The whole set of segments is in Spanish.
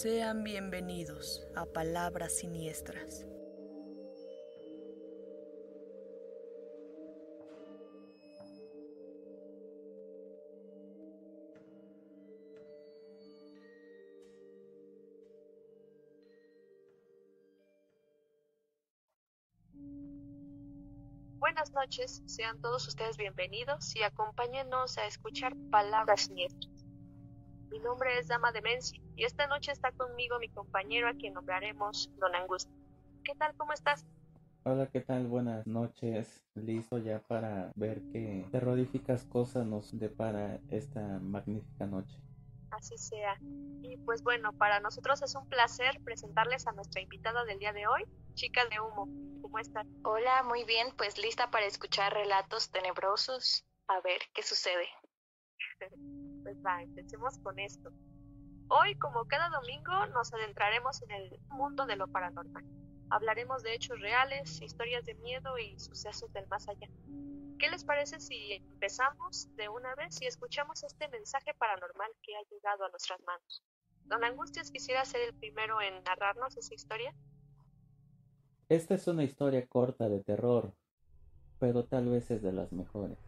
Sean bienvenidos a Palabras Siniestras. Buenas noches, sean todos ustedes bienvenidos y acompáñenos a escuchar Palabras Siniestras. Mi nombre es Dama de Menzi y esta noche está conmigo mi compañero a quien nombraremos Don Angustia. ¿Qué tal? ¿Cómo estás? Hola, ¿qué tal? Buenas noches. Listo ya para ver qué terroríficas cosas nos depara esta magnífica noche. Así sea. Y pues bueno, para nosotros es un placer presentarles a nuestra invitada del día de hoy, Chica de Humo. ¿Cómo están? Hola, muy bien, pues lista para escuchar relatos tenebrosos. A ver qué sucede. pues va, empecemos con esto. Hoy, como cada domingo, nos adentraremos en el mundo de lo paranormal. Hablaremos de hechos reales, historias de miedo y sucesos del más allá. ¿Qué les parece si empezamos de una vez y escuchamos este mensaje paranormal que ha llegado a nuestras manos? Don Angustias quisiera ser el primero en narrarnos esa historia. Esta es una historia corta de terror, pero tal vez es de las mejores.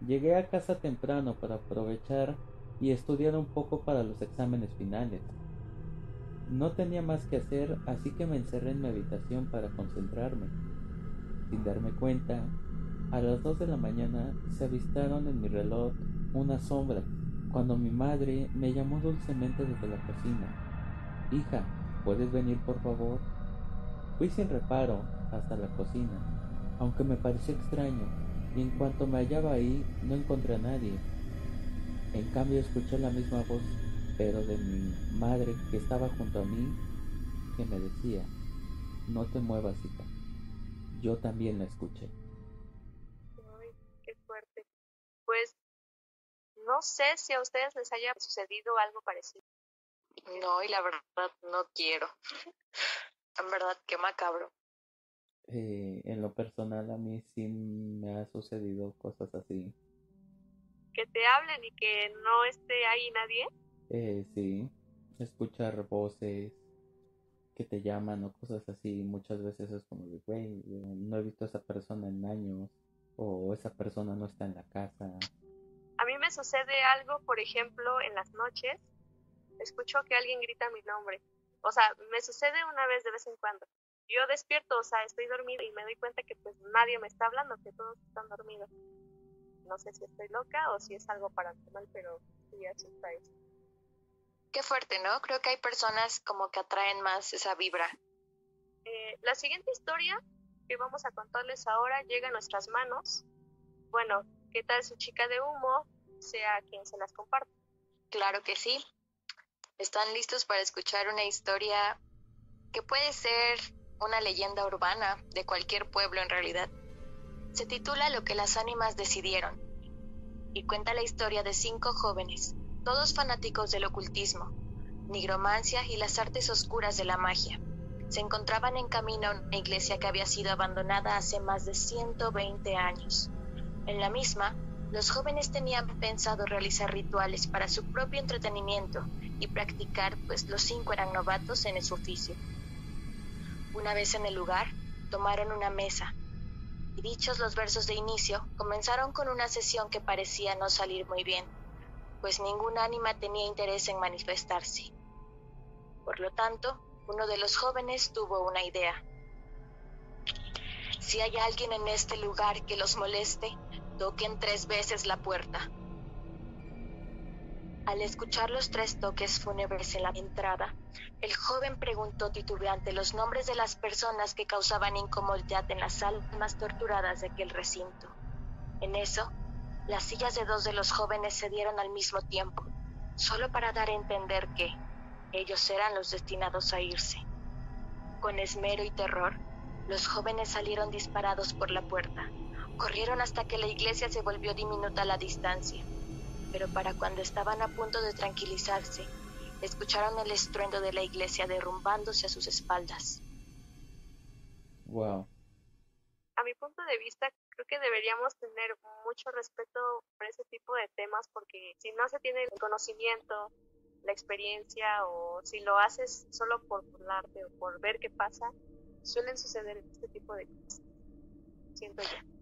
Llegué a casa temprano para aprovechar y estudiar un poco para los exámenes finales. No tenía más que hacer, así que me encerré en mi habitación para concentrarme. Sin darme cuenta, a las dos de la mañana se avistaron en mi reloj una sombra, cuando mi madre me llamó dulcemente desde la cocina. Hija, ¿puedes venir por favor? Fui sin reparo hasta la cocina, aunque me pareció extraño, y en cuanto me hallaba ahí no encontré a nadie. En cambio escuché la misma voz, pero de mi madre que estaba junto a mí, que me decía, no te muevas, hija. Yo también la escuché. Ay, qué fuerte. Pues no sé si a ustedes les haya sucedido algo parecido. No, y la verdad no quiero. en verdad, qué macabro. Eh, en lo personal a mí sí me ha sucedido cosas así. Que te hablen y que no esté ahí nadie. Eh, sí, escuchar voces que te llaman o cosas así, muchas veces es como de, güey, no he visto a esa persona en años o esa persona no está en la casa. A mí me sucede algo, por ejemplo, en las noches, escucho que alguien grita mi nombre. O sea, me sucede una vez de vez en cuando yo despierto, o sea, estoy dormido y me doy cuenta que pues nadie me está hablando, que todos están dormidos. No sé si estoy loca o si es algo paranormal, pero sí asusta eso. Qué fuerte, ¿no? Creo que hay personas como que atraen más esa vibra. Eh, la siguiente historia que vamos a contarles ahora llega a nuestras manos. Bueno, ¿qué tal su chica de humo? Sea quien se las comparte. Claro que sí. ¿Están listos para escuchar una historia que puede ser una leyenda urbana de cualquier pueblo en realidad. Se titula Lo que las ánimas decidieron y cuenta la historia de cinco jóvenes, todos fanáticos del ocultismo, nigromancia y las artes oscuras de la magia. Se encontraban en camino a una iglesia que había sido abandonada hace más de 120 años. En la misma, los jóvenes tenían pensado realizar rituales para su propio entretenimiento y practicar, pues los cinco eran novatos en ese oficio. Una vez en el lugar, tomaron una mesa, y dichos los versos de inicio, comenzaron con una sesión que parecía no salir muy bien, pues ningún ánima tenía interés en manifestarse. Por lo tanto, uno de los jóvenes tuvo una idea. Si hay alguien en este lugar que los moleste, toquen tres veces la puerta. Al escuchar los tres toques fúnebres en la entrada, el joven preguntó titubeante los nombres de las personas que causaban incomodidad en las almas torturadas de aquel recinto. En eso, las sillas de dos de los jóvenes se dieron al mismo tiempo, solo para dar a entender que ellos eran los destinados a irse. Con esmero y terror, los jóvenes salieron disparados por la puerta. Corrieron hasta que la iglesia se volvió diminuta a la distancia pero para cuando estaban a punto de tranquilizarse, escucharon el estruendo de la iglesia derrumbándose a sus espaldas. Wow. A mi punto de vista, creo que deberíamos tener mucho respeto por ese tipo de temas porque si no se tiene el conocimiento, la experiencia o si lo haces solo por burlarte o por ver qué pasa, suelen suceder este tipo de cosas. Siento yo.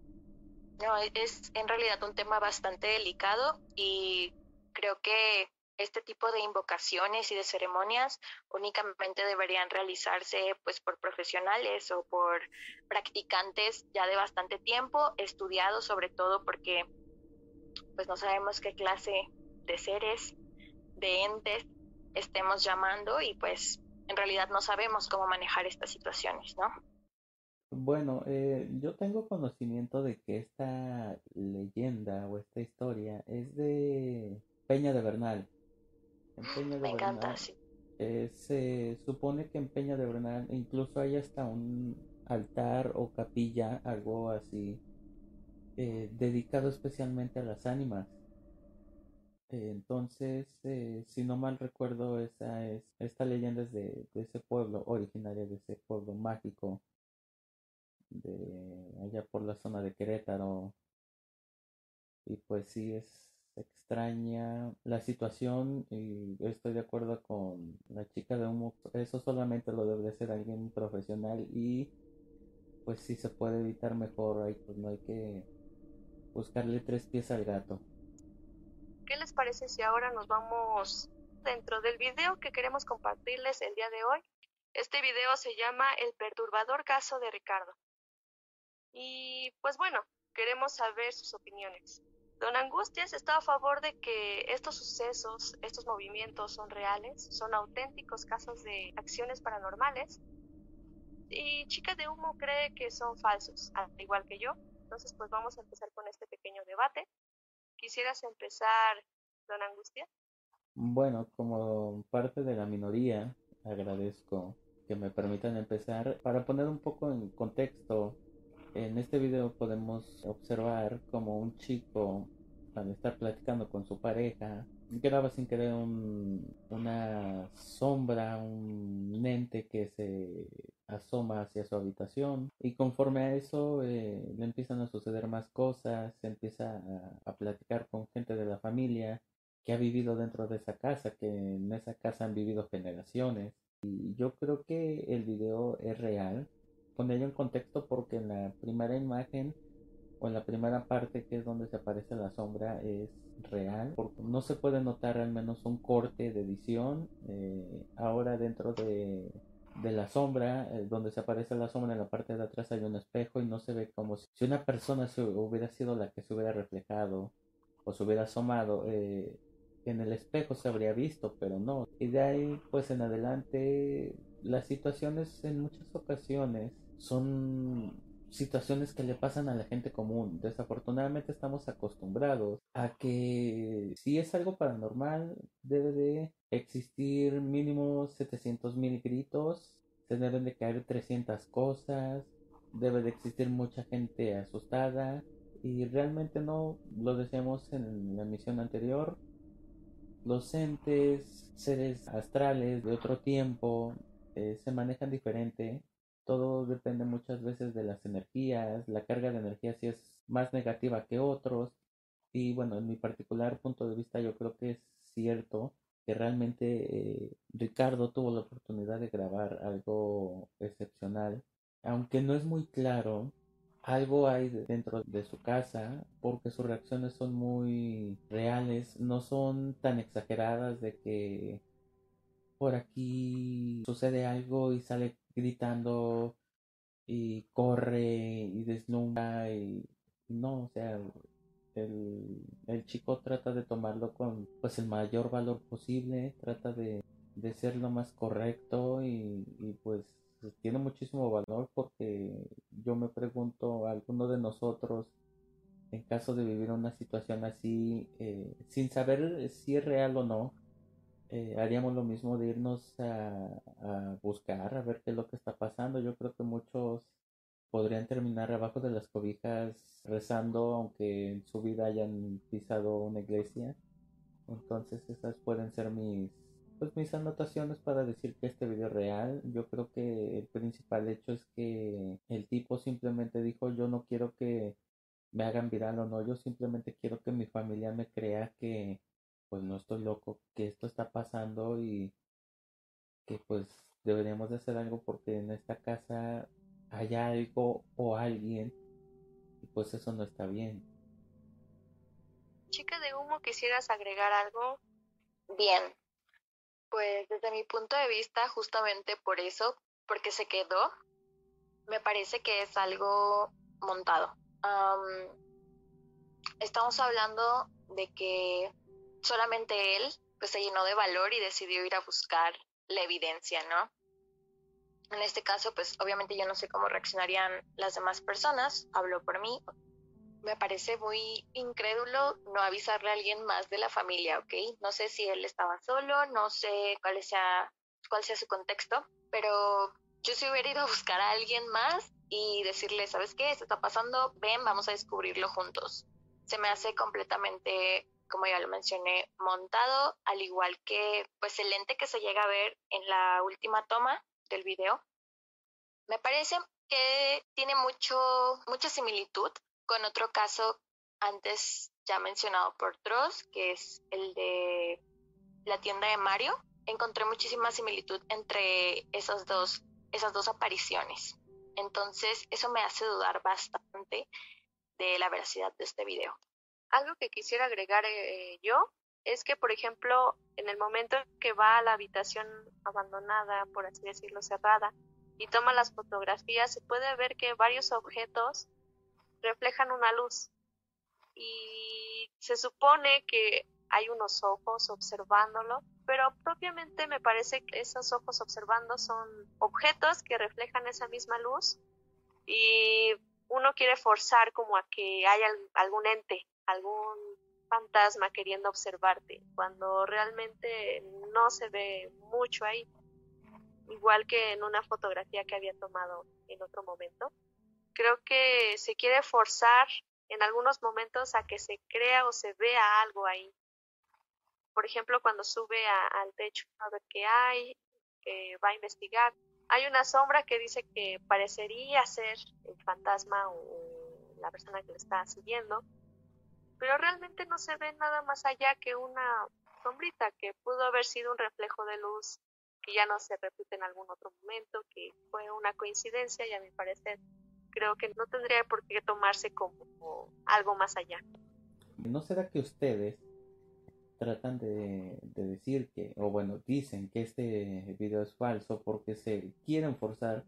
No, es en realidad un tema bastante delicado y creo que este tipo de invocaciones y de ceremonias únicamente deberían realizarse pues por profesionales o por practicantes ya de bastante tiempo, estudiados sobre todo porque pues no sabemos qué clase de seres, de entes estemos llamando y pues en realidad no sabemos cómo manejar estas situaciones, ¿no? Bueno, eh, yo tengo conocimiento de que esta leyenda o esta historia es de Peña de Bernal. Me encanta, sí. Eh, se supone que en Peña de Bernal incluso hay hasta un altar o capilla, algo así, eh, dedicado especialmente a las ánimas. Eh, entonces, si no mal recuerdo, esa es, esta leyenda es de, de, ese pueblo, originaria de ese pueblo mágico, de allá por la zona de Querétaro. Y pues sí, es extraña la situación y estoy de acuerdo con la chica de humo. Eso solamente lo debe hacer alguien profesional y pues si se puede evitar mejor, ahí pues no hay que buscarle tres pies al gato. ¿Qué les parece si ahora nos vamos dentro del video que queremos compartirles el día de hoy? Este video se llama El perturbador caso de Ricardo. Y pues bueno, queremos saber sus opiniones. Don Angustias está a favor de que estos sucesos, estos movimientos son reales, son auténticos casos de acciones paranormales. Y Chica de Humo cree que son falsos, al igual que yo. Entonces, pues vamos a empezar con este pequeño debate. ¿Quisieras empezar, don Angustias? Bueno, como parte de la minoría, agradezco que me permitan empezar. Para poner un poco en contexto, en este video podemos observar como un chico al estar platicando con su pareja graba sin querer una sombra, un ente que se asoma hacia su habitación y conforme a eso eh, le empiezan a suceder más cosas, se empieza a, a platicar con gente de la familia que ha vivido dentro de esa casa, que en esa casa han vivido generaciones. Y yo creo que el video es real, ponerlo en contexto porque en la primera imagen o en la primera parte que es donde se aparece la sombra es real. No se puede notar al menos un corte de edición eh, ahora dentro de, de la sombra eh, donde se aparece la sombra en la parte de atrás hay un espejo y no se ve como si, una persona se hubiera sido la que se hubiera reflejado o se hubiera asomado eh, en el espejo se habría visto pero no. Y de ahí pues en adelante las situaciones en muchas ocasiones son situaciones que le pasan a la gente común. Desafortunadamente estamos acostumbrados a que si es algo paranormal debe de existir mínimo 700 mil gritos, se deben de caer 300 cosas, debe de existir mucha gente asustada y realmente no lo decíamos en la emisión anterior. Los entes, seres astrales de otro tiempo, eh, se manejan diferente todo depende muchas veces de las energías, la carga de energía si es más negativa que otros. Y bueno, en mi particular punto de vista yo creo que es cierto que realmente eh, Ricardo tuvo la oportunidad de grabar algo excepcional, aunque no es muy claro, algo hay dentro de su casa porque sus reacciones son muy reales, no son tan exageradas de que por aquí sucede algo y sale gritando y corre y desnuda y no, o sea, el, el chico trata de tomarlo con pues el mayor valor posible, trata de, de ser lo más correcto y, y pues tiene muchísimo valor porque yo me pregunto a alguno de nosotros en caso de vivir una situación así eh, sin saber si es real o no eh, haríamos lo mismo de irnos a, buscar, a ver qué es lo que está pasando. Yo creo que muchos podrían terminar abajo de las cobijas rezando, aunque en su vida hayan pisado una iglesia. Entonces esas pueden ser mis, pues mis anotaciones para decir que este video es real. Yo creo que el principal hecho es que el tipo simplemente dijo yo no quiero que me hagan viral o no, yo simplemente quiero que mi familia me crea que pues no estoy loco, que esto está pasando y que pues deberíamos de hacer algo porque en esta casa hay algo o alguien y pues eso no está bien. Chica de humo, ¿quisieras agregar algo? Bien, pues desde mi punto de vista, justamente por eso, porque se quedó, me parece que es algo montado. estamos hablando de que solamente él pues se llenó de valor y decidió ir a buscar la evidencia, ¿no? En este caso, pues obviamente yo no sé cómo reaccionarían las demás personas, hablo por mí. Me parece muy incrédulo no avisarle a alguien más de la familia, ¿ok? No sé si él estaba solo, no sé cuál sea, cuál sea su contexto, pero yo sí hubiera ido a buscar a alguien más y decirle, ¿sabes qué? Esto está pasando, ven, vamos a descubrirlo juntos. Se me hace completamente como ya lo mencioné, montado, al igual que pues el lente que se llega a ver en la última toma del video. Me parece que tiene mucho, mucha similitud con otro caso antes ya mencionado por Dross, que es el de la tienda de Mario. Encontré muchísima similitud entre esas dos, esas dos apariciones. Entonces, eso me hace dudar bastante de la veracidad de este video. Algo que quisiera agregar eh, yo es que, por ejemplo, en el momento que va a la habitación abandonada, por así decirlo, cerrada, y toma las fotografías, se puede ver que varios objetos reflejan una luz. Y se supone que hay unos ojos observándolo, pero propiamente me parece que esos ojos observando son objetos que reflejan esa misma luz y uno quiere forzar como a que haya algún ente algún fantasma queriendo observarte, cuando realmente no se ve mucho ahí, igual que en una fotografía que había tomado en otro momento. Creo que se quiere forzar en algunos momentos a que se crea o se vea algo ahí. Por ejemplo, cuando sube al techo a ver qué hay, que va a investigar, hay una sombra que dice que parecería ser el fantasma o la persona que le está siguiendo, pero realmente no se ve nada más allá que una sombrita que pudo haber sido un reflejo de luz que ya no se repite en algún otro momento, que fue una coincidencia y a mi parecer creo que no tendría por qué tomarse como algo más allá. ¿No será que ustedes tratan de, de, decir que, o bueno, dicen que este video es falso porque se quieren forzar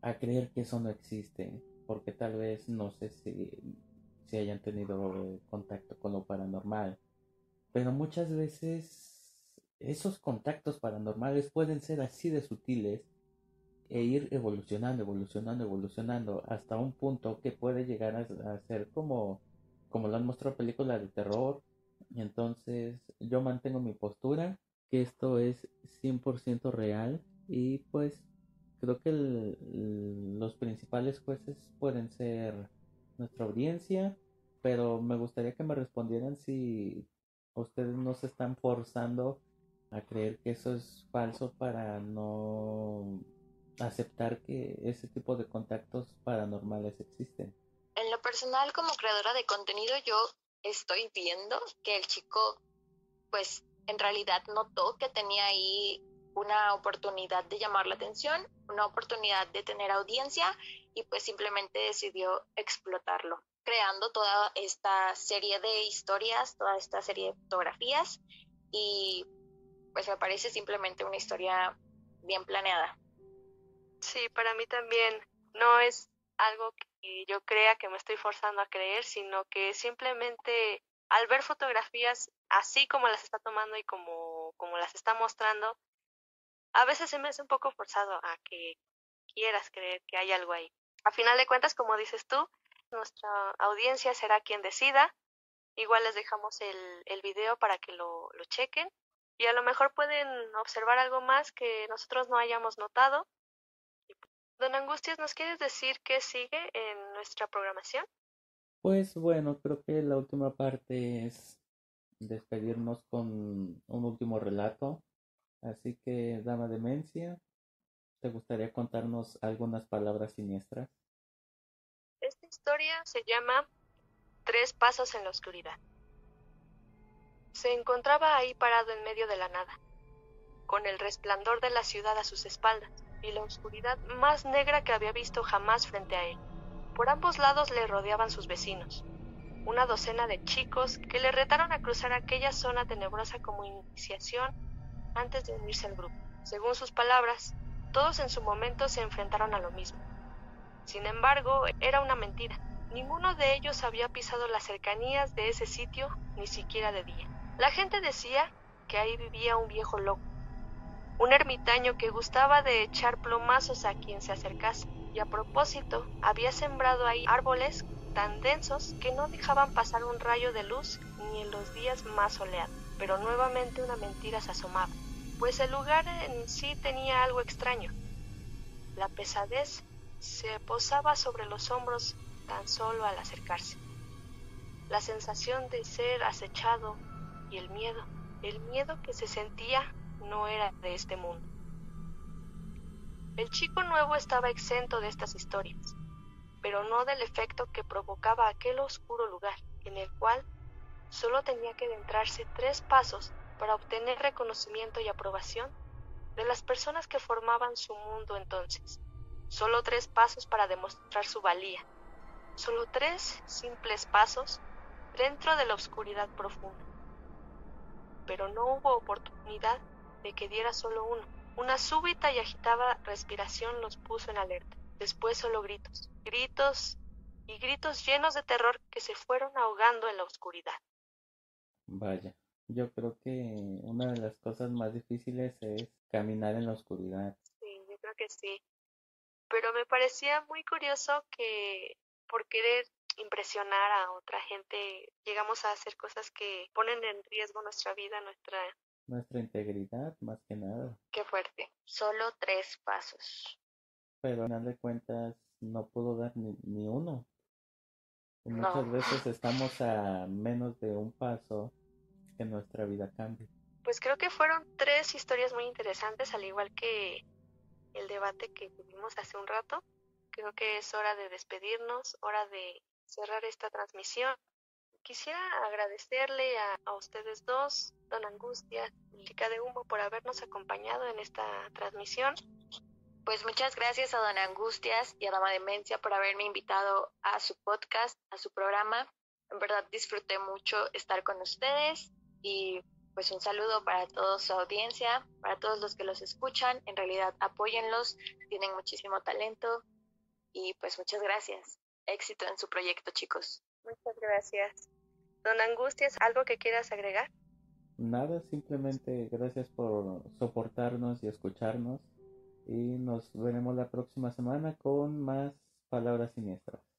a creer que eso no existe? Porque tal vez, no sé si si hayan tenido contacto con lo paranormal. Pero muchas veces esos contactos paranormales pueden ser así de sutiles e ir evolucionando, evolucionando, evolucionando hasta un punto que puede llegar a, ser como, como lo han mostrado películas de terror. Entonces yo mantengo mi postura, que esto es 100% real y pues creo que los principales jueces pueden ser nuestra audiencia, pero me gustaría que me respondieran si ustedes no se están forzando a creer que eso es falso para no aceptar que ese tipo de contactos paranormales existen. En lo personal, como creadora de contenido, yo estoy viendo que el chico, pues, en realidad notó que tenía ahí una oportunidad de llamar la atención, una oportunidad de tener audiencia y pues simplemente decidió explotarlo, creando toda esta serie de historias, toda esta serie de fotografías y pues me parece simplemente una historia bien planeada. Sí, para mí también no es algo que yo crea que me estoy forzando a creer, sino que simplemente al ver fotografías así como las está tomando y como, como las está mostrando, a veces se me hace un poco forzado a que quieras creer que hay algo ahí. A final de cuentas, como dices tú, nuestra audiencia será quien decida. Igual les dejamos el, el video para que lo, lo chequen y a lo mejor pueden observar algo más que nosotros no hayamos notado. Don Angustias, ¿nos quieres decir qué sigue en nuestra programación? Pues bueno, creo que la última parte es despedirnos con un último relato Así que, dama demencia, ¿te gustaría contarnos algunas palabras siniestras? Esta historia se llama Tres pasos en la oscuridad. Se encontraba ahí parado en medio de la nada, con el resplandor de la ciudad a sus espaldas y la oscuridad más negra que había visto jamás frente a él. Por ambos lados le rodeaban sus vecinos, una docena de chicos que le retaron a cruzar aquella zona tenebrosa como iniciación antes de unirse al grupo. Según sus palabras, todos en su momento se enfrentaron a lo mismo. Sin embargo, era una mentira. Ninguno de ellos había pisado las cercanías de ese sitio ni siquiera de día. La gente decía que ahí vivía un viejo loco, un ermitaño que gustaba de echar plomazos a quien se acercase, y a propósito había sembrado ahí árboles tan densos que no dejaban pasar un rayo de luz ni en los días más soleados. Pero nuevamente una mentira se asomaba, pues el lugar en sí tenía algo extraño. La pesadez se posaba sobre los hombros tan solo al acercarse. La sensación de ser acechado y el miedo, el miedo que se sentía no era de este mundo. El chico nuevo estaba exento de estas historias, pero no del efecto que provocaba aquel oscuro lugar, en el cual solo tenía que adentrarse tres pasos para obtener reconocimiento y aprobación de las personas que formaban su mundo entonces. Solo tres pasos para demostrar su valía. Solo tres simples pasos dentro de la oscuridad profunda. Pero no hubo oportunidad de que diera solo uno. Una súbita y agitada respiración los puso en alerta. Después solo gritos, gritos y gritos llenos de terror que se fueron ahogando en la oscuridad. Vaya, yo creo que una de las cosas más difíciles es caminar en la oscuridad. Sí, yo creo que sí. Pero me parecía muy curioso que por querer impresionar a otra gente llegamos a hacer cosas que ponen en riesgo nuestra vida, nuestra nuestra integridad más que nada. Qué fuerte. Solo tres pasos. Pero al final de cuentas no puedo dar ni, ni uno. muchas veces estamos a menos de un paso que nuestra vida cambie. Pues creo que fueron tres historias muy interesantes, al igual que el debate que tuvimos hace un rato. Creo que es hora de despedirnos, hora de cerrar esta transmisión. Quisiera agradecerle a, a ustedes dos, Don Angustia, Chica de Humo, por habernos acompañado en esta transmisión. Pues muchas gracias a Don Angustias y a Dama Demencia por haberme invitado a su podcast, a su programa. En verdad disfruté mucho estar con ustedes y pues un saludo para toda su audiencia, para todos los que los escuchan. En realidad apóyenlos, tienen muchísimo talento y pues muchas gracias. Éxito en su proyecto, chicos. Muchas gracias. Don Angustias, ¿algo que quieras agregar? Nada, simplemente gracias por soportarnos y escucharnos y nos veremos la próxima semana con más palabras siniestras.